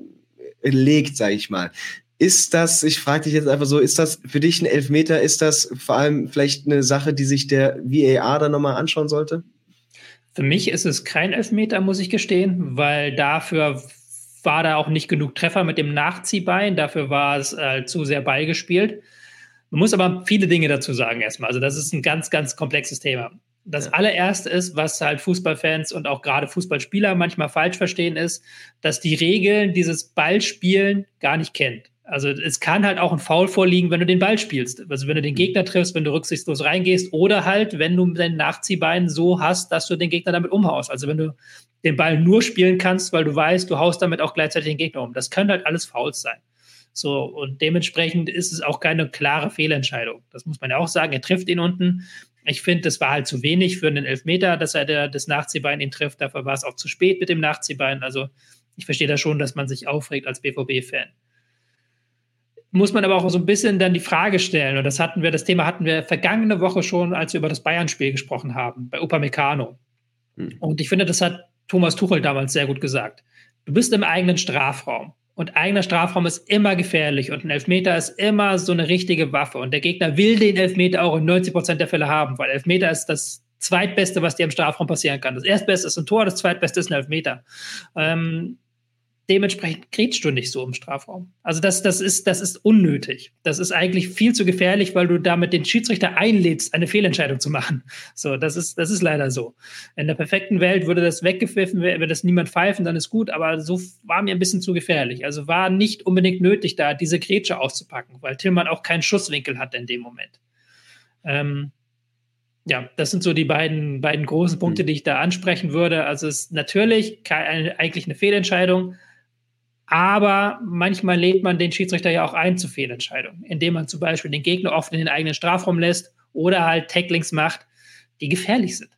legt, sag ich mal. Ist das, ich frage dich jetzt einfach so, ist das für dich ein Elfmeter? Ist das vor allem vielleicht eine Sache, die sich der VAR dann nochmal anschauen sollte? Für mich ist es kein Elfmeter, muss ich gestehen, weil dafür war da auch nicht genug Treffer mit dem Nachziehbein. Dafür war es äh, zu sehr beigespielt. Man muss aber viele Dinge dazu sagen erstmal. Also das ist ein ganz, ganz komplexes Thema. Das allererste ist, was halt Fußballfans und auch gerade Fußballspieler manchmal falsch verstehen, ist, dass die Regeln dieses Ballspielen gar nicht kennt. Also es kann halt auch ein Foul vorliegen, wenn du den Ball spielst. Also wenn du den mhm. Gegner triffst, wenn du rücksichtslos reingehst oder halt, wenn du dein Nachziehbein so hast, dass du den Gegner damit umhaust. Also wenn du den Ball nur spielen kannst, weil du weißt, du haust damit auch gleichzeitig den Gegner um. Das können halt alles Fouls sein. So, und dementsprechend ist es auch keine klare Fehlentscheidung. Das muss man ja auch sagen. Er trifft ihn unten. Ich finde, das war halt zu wenig für einen Elfmeter, dass er der, das Nachziehbein ihn trifft. Dafür war es auch zu spät mit dem Nachziehbein. Also ich verstehe da schon, dass man sich aufregt als BVB-Fan muss man aber auch so ein bisschen dann die Frage stellen, und das hatten wir, das Thema hatten wir vergangene Woche schon, als wir über das Bayern-Spiel gesprochen haben, bei Upamecano. Hm. Und ich finde, das hat Thomas Tuchel damals sehr gut gesagt. Du bist im eigenen Strafraum. Und eigener Strafraum ist immer gefährlich und ein Elfmeter ist immer so eine richtige Waffe. Und der Gegner will den Elfmeter auch in 90 Prozent der Fälle haben, weil Elfmeter ist das Zweitbeste, was dir im Strafraum passieren kann. Das Erstbeste ist ein Tor, das Zweitbeste ist ein Elfmeter. Ähm, dementsprechend grätschst du nicht so im Strafraum. Also das, das, ist, das ist unnötig. Das ist eigentlich viel zu gefährlich, weil du damit den Schiedsrichter einlädst, eine Fehlentscheidung zu machen. So, das ist, das ist leider so. In der perfekten Welt würde das weggepfiffen, würde das niemand pfeifen, dann ist gut, aber so war mir ein bisschen zu gefährlich. Also war nicht unbedingt nötig, da diese Grätsche auszupacken, weil Tillmann auch keinen Schusswinkel hatte in dem Moment. Ähm, ja, das sind so die beiden, beiden großen Punkte, mhm. die ich da ansprechen würde. Also es ist natürlich keine, eigentlich eine Fehlentscheidung, Aber manchmal lädt man den Schiedsrichter ja auch ein zu Fehlentscheidungen, indem man zum Beispiel den Gegner oft in den eigenen Strafraum lässt oder halt Tacklings macht, die gefährlich sind.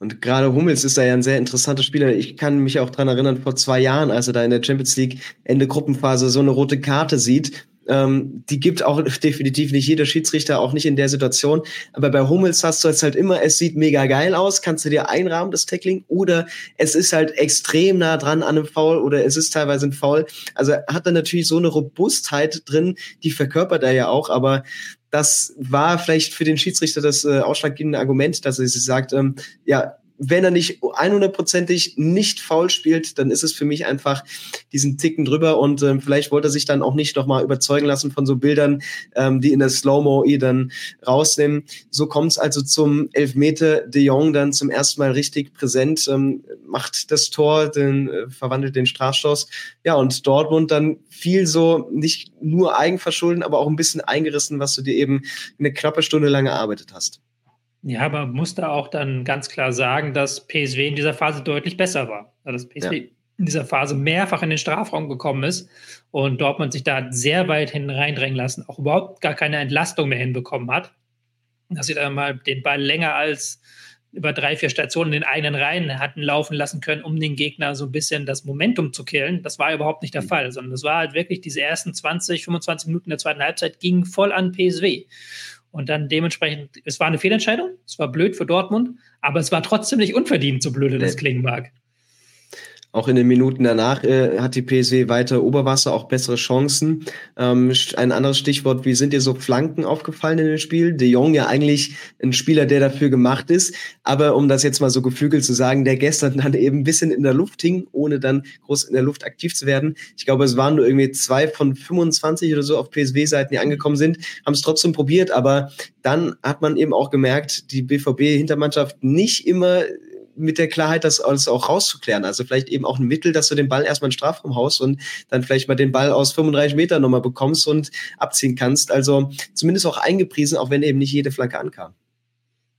Und gerade Hummels ist da ja ein sehr interessanter Spieler. Ich kann mich auch dran erinnern, vor zwei Jahren, als er da in der Champions League Ende Gruppenphase so eine rote Karte sieht, ähm, die gibt auch definitiv nicht jeder Schiedsrichter, auch nicht in der Situation. Aber bei Hummels hast du jetzt halt immer, es sieht mega geil aus, kannst du dir einrahmen, das Tackling, oder es ist halt extrem nah dran an einem Foul oder es ist teilweise ein Foul. Also hat er natürlich so eine Robustheit drin, die verkörpert er ja auch, aber das war vielleicht für den Schiedsrichter das äh, ausschlaggebende Argument, dass er sich sagt, ähm, ja, wenn er nicht 100%ig nicht faul spielt, dann ist es für mich einfach diesen Ticken drüber und ähm, vielleicht wollte er sich dann auch nicht nochmal überzeugen lassen von so Bildern, ähm, die in der Slow-Mo eh dann rausnehmen. So kommt es also zum Elfmeter de Jong dann zum ersten Mal richtig präsent, ähm, macht das Tor, den, äh, verwandelt den Strafstoß. Ja, und Dortmund dann viel so nicht nur Eigenverschulden, aber auch ein bisschen eingerissen, was du dir eben eine knappe Stunde lang erarbeitet hast. Ja, aber man muss da auch dann ganz klar sagen, dass PSW in dieser Phase deutlich besser war. Also dass PSW ja. in dieser Phase mehrfach in den Strafraum gekommen ist und Dortmund sich da sehr weit hin reindrängen lassen, auch überhaupt gar keine Entlastung mehr hinbekommen hat. Dass sie dann mal den Ball länger als über drei, vier Stationen in den eigenen Reihen hatten laufen lassen können, um den Gegner so ein bisschen das Momentum zu killen. Das war überhaupt nicht der mhm. Fall, sondern das war halt wirklich diese ersten 20, 25 Minuten der zweiten Halbzeit gingen voll an PSW. Und dann dementsprechend, es war eine Fehlentscheidung, es war blöd für Dortmund, aber es war trotzdem nicht unverdient, so blöde das klingen mag. Auch in den Minuten danach äh, hat die PSW weiter Oberwasser, auch bessere Chancen. Ähm, ein anderes Stichwort, wie sind dir so Flanken aufgefallen in dem Spiel? De Jong ja eigentlich ein Spieler, der dafür gemacht ist, aber um das jetzt mal so geflügelt zu sagen, der gestern *laughs* dann eben ein bisschen in der Luft hing, ohne dann groß in der Luft aktiv zu werden. Ich glaube, es waren nur irgendwie zwei von 25 oder so auf PSW-Seiten, die angekommen sind, haben es trotzdem probiert, aber dann hat man eben auch gemerkt, die BVB-Hintermannschaft nicht immer mit der Klarheit, das alles auch rauszuklären. Also vielleicht eben auch ein Mittel, dass du den Ball erstmal in den Strafraum haust und dann vielleicht mal den Ball aus 35 Metern nochmal bekommst und abziehen kannst. Also zumindest auch eingepriesen, auch wenn eben nicht jede Flanke ankam.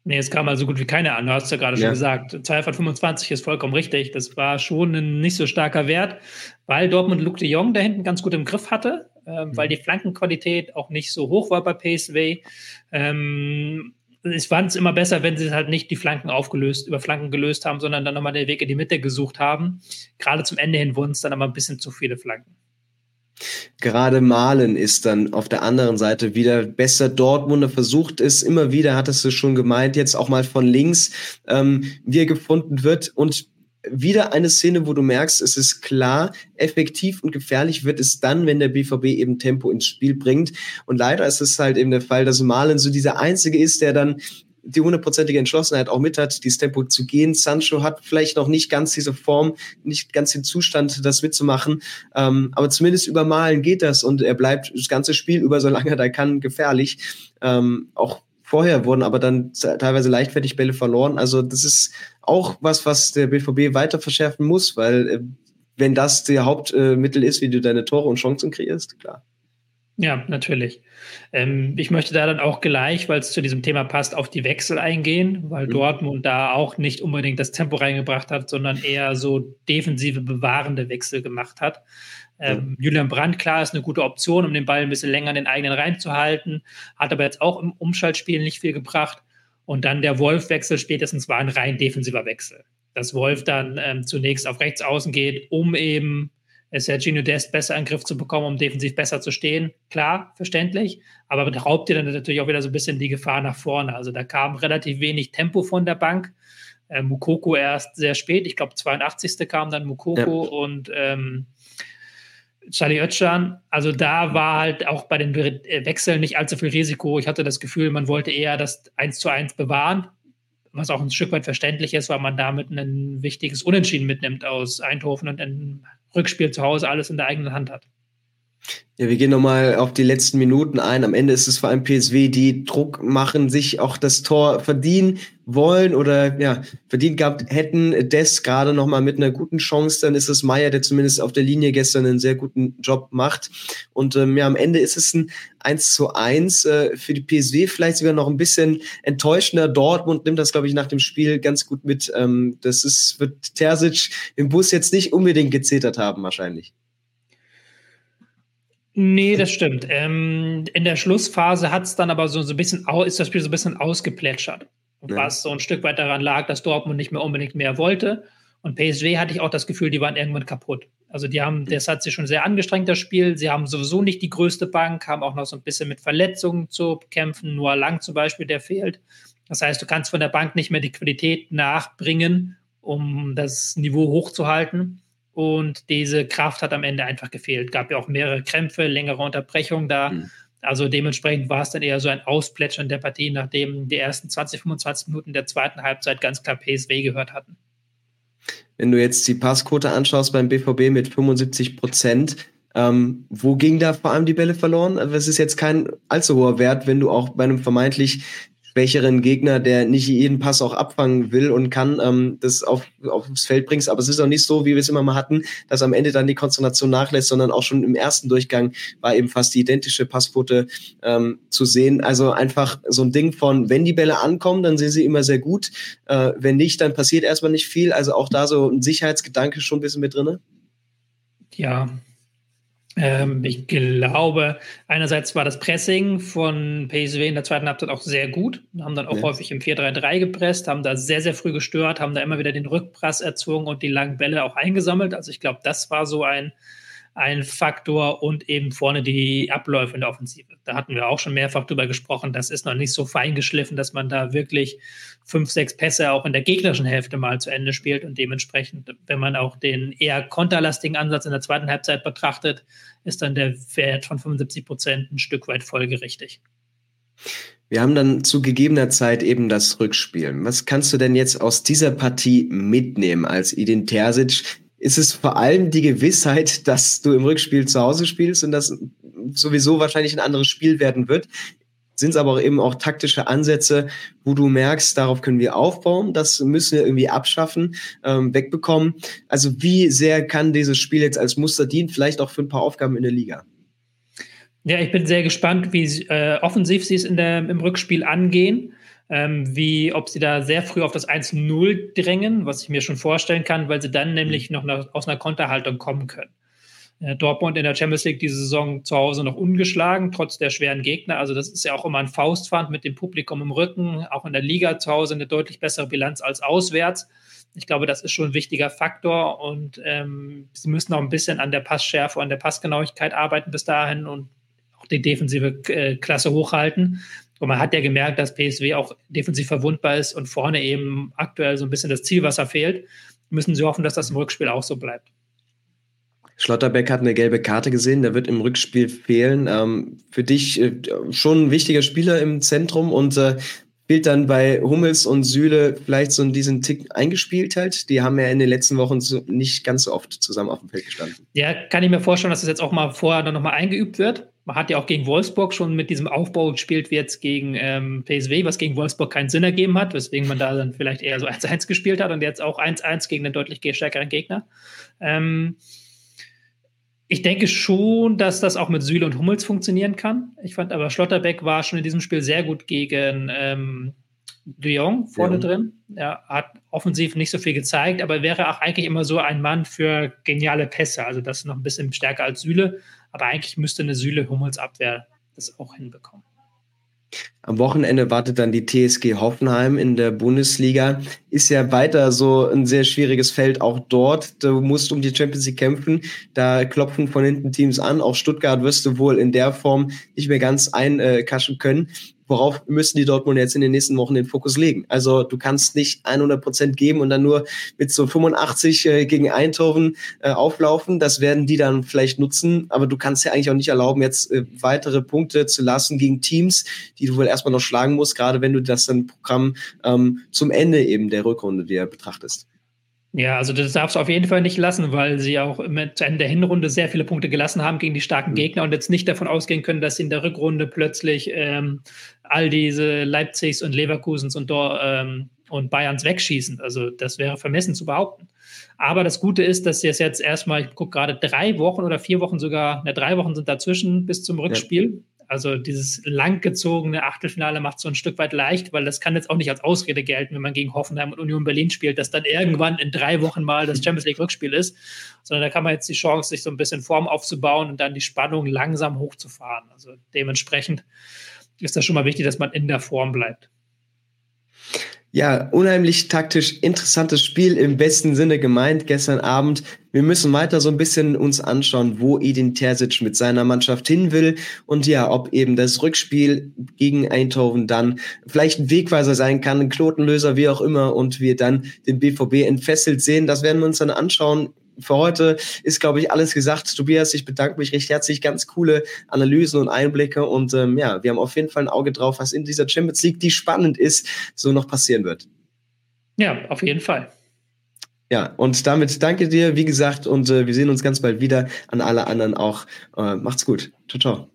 Nee, es kam also gut wie keine an. Du hast ja gerade ja. schon gesagt. 2 von 25 ist vollkommen richtig. Das war schon ein nicht so starker Wert, weil Dortmund Luke de Jong da hinten ganz gut im Griff hatte, äh, mhm. weil die Flankenqualität auch nicht so hoch war bei PSV. Ähm, ich fand es immer besser, wenn sie halt nicht die Flanken aufgelöst, über Flanken gelöst haben, sondern dann nochmal den Weg in die Mitte gesucht haben. Gerade zum Ende hin wurden es dann aber ein bisschen zu viele Flanken. Gerade Malen ist dann auf der anderen Seite wieder besser. Dortmunder versucht es immer wieder, hattest du schon gemeint, jetzt auch mal von links, ähm, wie er gefunden wird. Und wieder eine Szene, wo du merkst, es ist klar, effektiv und gefährlich wird es dann, wenn der BVB eben Tempo ins Spiel bringt. Und leider ist es halt eben der Fall, dass Malen so dieser Einzige ist, der dann die hundertprozentige Entschlossenheit auch mit hat, dieses Tempo zu gehen. Sancho hat vielleicht noch nicht ganz diese Form, nicht ganz den Zustand, das mitzumachen. Ähm, aber zumindest über Malen geht das und er bleibt das ganze Spiel über, solange er da kann, gefährlich. Ähm, auch vorher wurden aber dann teilweise leichtfertig Bälle verloren. Also das ist auch was, was der BVB weiter verschärfen muss, weil äh, wenn das der Hauptmittel äh, ist, wie du deine Tore und Chancen kreierst, klar. Ja, natürlich. Ähm, ich möchte da dann auch gleich, weil es zu diesem Thema passt, auf die Wechsel eingehen, weil mhm. Dortmund da auch nicht unbedingt das Tempo reingebracht hat, sondern eher so defensive, bewahrende Wechsel gemacht hat. Ähm, Julian Brandt, klar, ist eine gute Option, um den Ball ein bisschen länger in den eigenen Reihen zu halten, hat aber jetzt auch im Umschaltspiel nicht viel gebracht. Und dann der Wolf-Wechsel spätestens war ein rein defensiver Wechsel. Dass Wolf dann ähm, zunächst auf rechts außen geht, um eben Sergio Dest besser in den Griff zu bekommen, um defensiv besser zu stehen. Klar, verständlich, aber raubt dir dann natürlich auch wieder so ein bisschen die Gefahr nach vorne. Also da kam relativ wenig Tempo von der Bank. Äh, Mukoko erst sehr spät, ich glaube 82. kam dann Mukoko ja. und ähm, Charlie Oetschan, also da war halt auch bei den äh, Wechseln nicht allzu viel Risiko. Ich hatte das Gefühl, man wollte eher das 1 zu 1 bewahren, was auch ein Stück weit verständlich ist, weil man damit ein wichtiges Unentschieden mitnimmt aus Eindhoven und ein Rückspiel zu Hause alles in der eigenen Hand hat. Ja, wir gehen nochmal auf die letzten Minuten ein. Am Ende ist es vor allem PSW, die Druck machen, sich auch das Tor verdienen wollen oder ja, verdient gehabt hätten. Des gerade nochmal mit einer guten Chance, dann ist es Meier, der zumindest auf der Linie gestern einen sehr guten Job macht. Und ähm, ja, am Ende ist es ein 1 zu 1 äh, für die PSW, vielleicht sogar noch ein bisschen enttäuschender. Dortmund nimmt das, glaube ich, nach dem Spiel ganz gut mit. Ähm, das ist, wird Terzic im Bus jetzt nicht unbedingt gezetert haben, wahrscheinlich. Nee, das stimmt. Ähm, in der Schlussphase hat es dann aber so, so ein bisschen, ist das Spiel so ein bisschen ausgeplätschert. Ja. Was so ein Stück weit daran lag, dass Dortmund nicht mehr unbedingt mehr wollte. Und PSG hatte ich auch das Gefühl, die waren irgendwann kaputt. Also die haben, das hat sich schon sehr angestrengt, das Spiel. Sie haben sowieso nicht die größte Bank, haben auch noch so ein bisschen mit Verletzungen zu kämpfen. Nur Lang zum Beispiel, der fehlt. Das heißt, du kannst von der Bank nicht mehr die Qualität nachbringen, um das Niveau hochzuhalten. Und diese Kraft hat am Ende einfach gefehlt. Gab ja auch mehrere Krämpfe, längere Unterbrechungen da. Mhm. Also dementsprechend war es dann eher so ein Ausplätschern der Partie, nachdem die ersten 20, 25 Minuten der zweiten Halbzeit ganz klar PSW gehört hatten. Wenn du jetzt die Passquote anschaust beim BVB mit 75 Prozent, ähm, wo ging da vor allem die Bälle verloren? Also es ist jetzt kein allzu hoher Wert, wenn du auch bei einem vermeintlich schwächeren Gegner, der nicht jeden Pass auch abfangen will und kann, ähm, das auf, aufs Feld bringst. Aber es ist auch nicht so, wie wir es immer mal hatten, dass am Ende dann die Konzentration nachlässt, sondern auch schon im ersten Durchgang war eben fast die identische Passquote ähm, zu sehen. Also einfach so ein Ding von, wenn die Bälle ankommen, dann sind sie immer sehr gut. Äh, wenn nicht, dann passiert erstmal nicht viel. Also auch da so ein Sicherheitsgedanke schon ein bisschen mit drinne. Ja, ähm, ich glaube, einerseits war das Pressing von PSW in der zweiten Halbzeit auch sehr gut, haben dann auch ja. häufig im 4-3-3 gepresst, haben da sehr, sehr früh gestört, haben da immer wieder den Rückpress erzwungen und die langen Bälle auch eingesammelt. Also ich glaube, das war so ein, ein Faktor und eben vorne die Abläufe in der Offensive. Da hatten wir auch schon mehrfach drüber gesprochen. Das ist noch nicht so fein geschliffen, dass man da wirklich fünf, sechs Pässe auch in der gegnerischen Hälfte mal zu Ende spielt und dementsprechend, wenn man auch den eher konterlastigen Ansatz in der zweiten Halbzeit betrachtet, ist dann der Wert von 75 Prozent ein Stück weit folgerichtig. Wir haben dann zu gegebener Zeit eben das Rückspiel. Was kannst du denn jetzt aus dieser Partie mitnehmen als Edin Terzic? Ist es vor allem die Gewissheit, dass du im Rückspiel zu Hause spielst und das sowieso wahrscheinlich ein anderes Spiel werden wird. Sind es aber auch eben auch taktische Ansätze, wo du merkst, darauf können wir aufbauen, das müssen wir irgendwie abschaffen, ähm, wegbekommen. Also wie sehr kann dieses Spiel jetzt als Muster dienen, vielleicht auch für ein paar Aufgaben in der Liga? Ja, ich bin sehr gespannt, wie äh, offensiv sie es in der, im Rückspiel angehen ähm, wie ob sie da sehr früh auf das 1-0 drängen, was ich mir schon vorstellen kann, weil sie dann nämlich mhm. noch nach, aus einer Konterhaltung kommen können. Äh, Dortmund in der Champions League diese Saison zu Hause noch ungeschlagen, trotz der schweren Gegner. Also das ist ja auch immer ein Faustpfand mit dem Publikum im Rücken, auch in der Liga zu Hause eine deutlich bessere Bilanz als auswärts. Ich glaube, das ist schon ein wichtiger Faktor und ähm, sie müssen auch ein bisschen an der Passschärfe, an der Passgenauigkeit arbeiten bis dahin und auch die defensive äh, Klasse hochhalten. Und man hat ja gemerkt, dass PSW auch defensiv verwundbar ist und vorne eben aktuell so ein bisschen das Zielwasser fehlt. Müssen sie hoffen, dass das im Rückspiel auch so bleibt. Schlotterbeck hat eine gelbe Karte gesehen, der wird im Rückspiel fehlen. Ähm, für dich äh, schon ein wichtiger Spieler im Zentrum und äh, fehlt dann bei Hummels und Süle vielleicht so diesen Tick eingespielt halt. Die haben ja in den letzten Wochen so nicht ganz so oft zusammen auf dem Feld gestanden. Ja, kann ich mir vorstellen, dass das jetzt auch mal vorher dann nochmal eingeübt wird man hat ja auch gegen Wolfsburg schon mit diesem Aufbau gespielt, wie jetzt gegen ähm, PSW, was gegen Wolfsburg keinen Sinn ergeben hat, weswegen man da dann vielleicht eher so 1-1 gespielt hat und jetzt auch 1-1 gegen einen deutlich stärkeren Gegner. Ähm, ich denke schon, dass das auch mit Süle und Hummels funktionieren kann. Ich fand aber Schlotterbeck war schon in diesem Spiel sehr gut gegen ähm, De Jong vorne ja. drin. Er hat offensiv nicht so viel gezeigt, aber wäre auch eigentlich immer so ein Mann für geniale Pässe. Also das noch ein bisschen stärker als Süle. Aber eigentlich müsste eine Süle Hummels Abwehr das auch hinbekommen. Am Wochenende wartet dann die TSG Hoffenheim in der Bundesliga. Ist ja weiter so ein sehr schwieriges Feld auch dort. Du musst um die Champions League kämpfen. Da klopfen von hinten Teams an. Auch Stuttgart wirst du wohl in der Form nicht mehr ganz einkaschen können worauf müssen die Dortmund jetzt in den nächsten Wochen den Fokus legen? Also du kannst nicht 100 Prozent geben und dann nur mit so 85 äh, gegen Eindhoven äh, auflaufen. Das werden die dann vielleicht nutzen, aber du kannst ja eigentlich auch nicht erlauben, jetzt äh, weitere Punkte zu lassen gegen Teams, die du wohl erstmal noch schlagen musst, gerade wenn du das dann Programm ähm, zum Ende eben der Rückrunde dir betrachtest. Ja, also das darfst du auf jeden Fall nicht lassen, weil sie auch zu Ende der Hinrunde sehr viele Punkte gelassen haben gegen die starken mhm. Gegner und jetzt nicht davon ausgehen können, dass sie in der Rückrunde plötzlich ähm, all diese Leipzigs und Leverkusens und, ähm, und Bayerns wegschießen. Also das wäre vermessen zu behaupten. Aber das Gute ist, dass sie es jetzt erstmal, ich gucke gerade drei Wochen oder vier Wochen sogar, ne, drei Wochen sind dazwischen bis zum Rückspiel. Also dieses langgezogene Achtelfinale macht so ein Stück weit leicht, weil das kann jetzt auch nicht als Ausrede gelten, wenn man gegen Hoffenheim und Union Berlin spielt, dass dann irgendwann in drei Wochen mal das *laughs* Champions League Rückspiel ist, sondern da kann man jetzt die Chance, sich so ein bisschen Form aufzubauen und dann die Spannung langsam hochzufahren. Also dementsprechend ist das schon mal wichtig, dass man in der Form bleibt. Ja, unheimlich taktisch interessantes Spiel im besten Sinne gemeint gestern Abend. Wir müssen weiter so ein bisschen uns anschauen, wo Edin Terzic mit seiner Mannschaft hin will und ja, ob eben das Rückspiel gegen Eindhoven dann vielleicht ein Wegweiser sein kann, ein Knotenlöser, wie auch immer und wir dann den BVB entfesselt sehen. Das werden wir uns dann anschauen für heute ist, glaube ich, alles gesagt. Tobias, ich bedanke mich recht herzlich. Ganz coole Analysen und Einblicke. Und ähm, ja, wir haben auf jeden Fall ein Auge drauf, was in dieser Champions League, die spannend ist, so noch passieren wird. Ja, auf jeden Fall. Ja, und damit danke dir, wie gesagt, und äh, wir sehen uns ganz bald wieder. An alle anderen auch. Äh, macht's gut. Ciao, ciao.